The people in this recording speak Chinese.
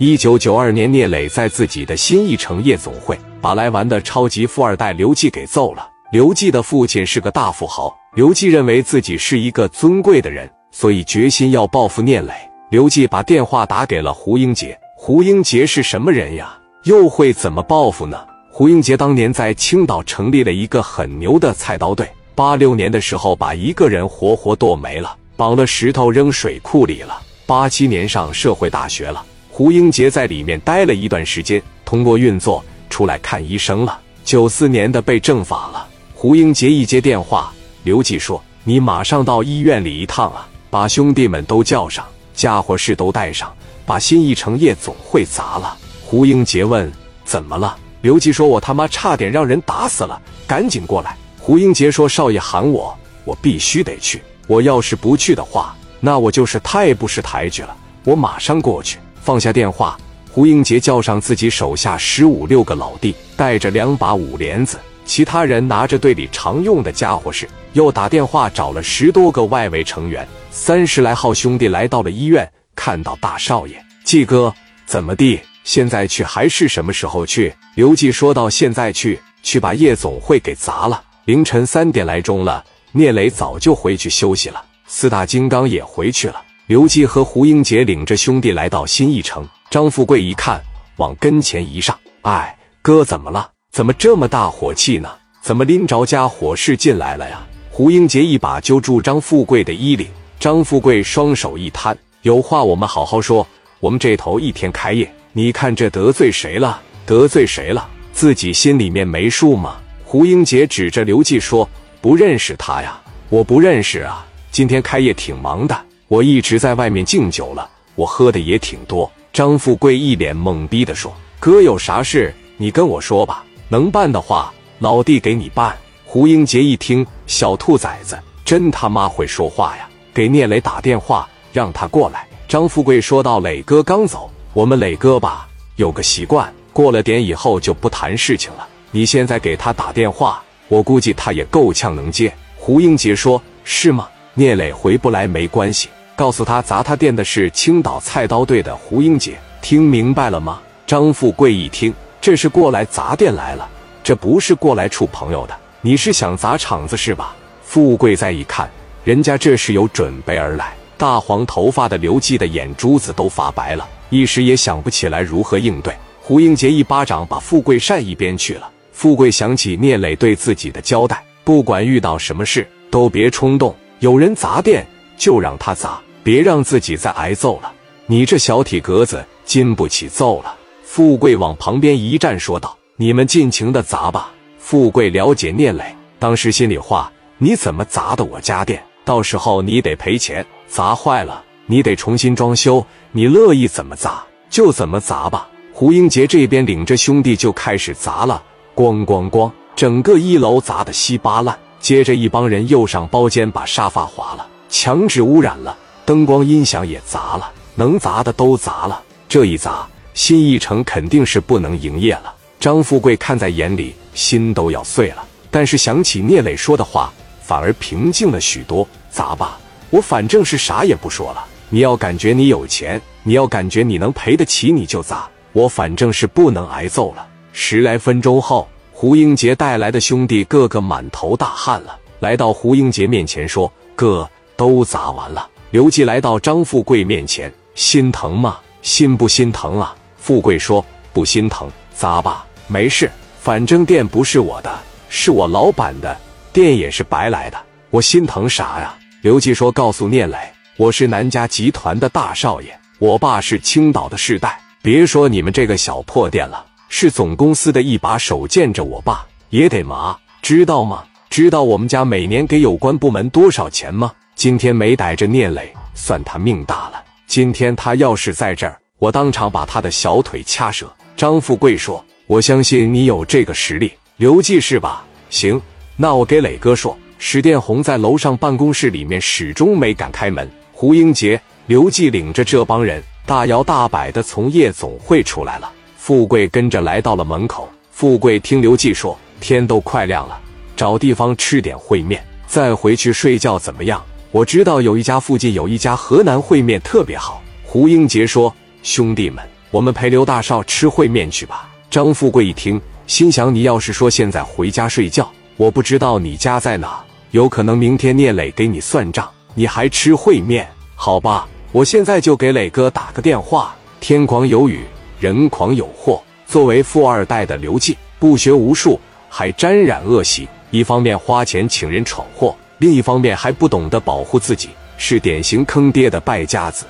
一九九二年，聂磊在自己的新艺城夜总会把来玩的超级富二代刘季给揍了。刘季的父亲是个大富豪，刘季认为自己是一个尊贵的人，所以决心要报复聂磊。刘季把电话打给了胡英杰。胡英杰是什么人呀？又会怎么报复呢？胡英杰当年在青岛成立了一个很牛的菜刀队，八六年的时候把一个人活活剁没了，绑了石头扔水库里了。八七年上社会大学了。胡英杰在里面待了一段时间，通过运作出来看医生了。九四年的被正法了。胡英杰一接电话，刘季说：“你马上到医院里一趟啊，把兄弟们都叫上，家伙事都带上，把新一城夜总会砸了。”胡英杰问：“怎么了？”刘季说：“我他妈差点让人打死了，赶紧过来。”胡英杰说：“少爷喊我，我必须得去。我要是不去的话，那我就是太不识抬举了。我马上过去。”放下电话，胡英杰叫上自己手下十五六个老弟，带着两把五连子，其他人拿着队里常用的家伙事，又打电话找了十多个外围成员，三十来号兄弟来到了医院，看到大少爷季哥，怎么地？现在去还是什么时候去？刘季说到：“现在去，去把夜总会给砸了。”凌晨三点来钟了，聂磊早就回去休息了，四大金刚也回去了。刘季和胡英杰领着兄弟来到新义城，张富贵一看，往跟前一上：“哎，哥，怎么了？怎么这么大火气呢？怎么拎着家伙事进来了呀？”胡英杰一把揪住张富贵的衣领，张富贵双手一摊：“有话我们好好说。我们这头一天开业，你看这得罪谁了？得罪谁了？自己心里面没数吗？”胡英杰指着刘季说：“不认识他呀？我不认识啊。今天开业挺忙的。”我一直在外面敬酒了，我喝的也挺多。张富贵一脸懵逼的说：“哥有啥事，你跟我说吧，能办的话，老弟给你办。”胡英杰一听，小兔崽子真他妈会说话呀！给聂磊打电话，让他过来。张富贵说道：“磊哥刚走，我们磊哥吧有个习惯，过了点以后就不谈事情了。你现在给他打电话，我估计他也够呛能接。”胡英杰说：“是吗？”聂磊回不来没关系。告诉他砸他店的是青岛菜刀队的胡英杰，听明白了吗？张富贵一听，这是过来砸店来了，这不是过来处朋友的。你是想砸场子是吧？富贵再一看，人家这是有准备而来。大黄头发的刘季的眼珠子都发白了，一时也想不起来如何应对。胡英杰一巴掌把富贵扇一边去了。富贵想起聂磊对自己的交代，不管遇到什么事都别冲动，有人砸店就让他砸。别让自己再挨揍了，你这小体格子经不起揍了。富贵往旁边一站，说道：“你们尽情的砸吧。”富贵了解聂磊，当时心里话：你怎么砸的我家店？到时候你得赔钱，砸坏了你得重新装修。你乐意怎么砸就怎么砸吧。胡英杰这边领着兄弟就开始砸了，咣咣咣，整个一楼砸得稀巴烂。接着一帮人又上包间把沙发划了，墙纸污染了。灯光音响也砸了，能砸的都砸了。这一砸，新艺城肯定是不能营业了。张富贵看在眼里，心都要碎了。但是想起聂磊说的话，反而平静了许多。砸吧，我反正是啥也不说了。你要感觉你有钱，你要感觉你能赔得起，你就砸。我反正是不能挨揍了。十来分钟后，胡英杰带来的兄弟个个满头大汗了，来到胡英杰面前说：“哥，都砸完了。”刘季来到张富贵面前，心疼吗？心不心疼啊？富贵说：“不心疼，砸吧，没事，反正店不是我的，是我老板的，店也是白来的，我心疼啥呀？”刘季说：“告诉聂磊，我是南家集团的大少爷，我爸是青岛的世代，别说你们这个小破店了，是总公司的一把手，见着我爸也得麻，知道吗？知道我们家每年给有关部门多少钱吗？”今天没逮着聂磊，算他命大了。今天他要是在这儿，我当场把他的小腿掐折。张富贵说：“我相信你有这个实力。”刘季是吧？行，那我给磊哥说。史殿红在楼上办公室里面始终没敢开门。胡英杰、刘季领着这帮人大摇大摆的从夜总会出来了。富贵跟着来到了门口。富贵听刘季说：“天都快亮了，找地方吃点烩面，再回去睡觉，怎么样？”我知道有一家附近有一家河南烩面特别好。胡英杰说：“兄弟们，我们陪刘大少吃烩面去吧。张富贵一听，心想：你要是说现在回家睡觉，我不知道你家在哪，有可能明天聂磊给你算账，你还吃烩面？好吧，我现在就给磊哥打个电话。天狂有雨，人狂有祸。作为富二代的刘进，不学无术，还沾染恶习，一方面花钱请人闯祸，另一方面还不懂得保护自己，是典型坑爹的败家子。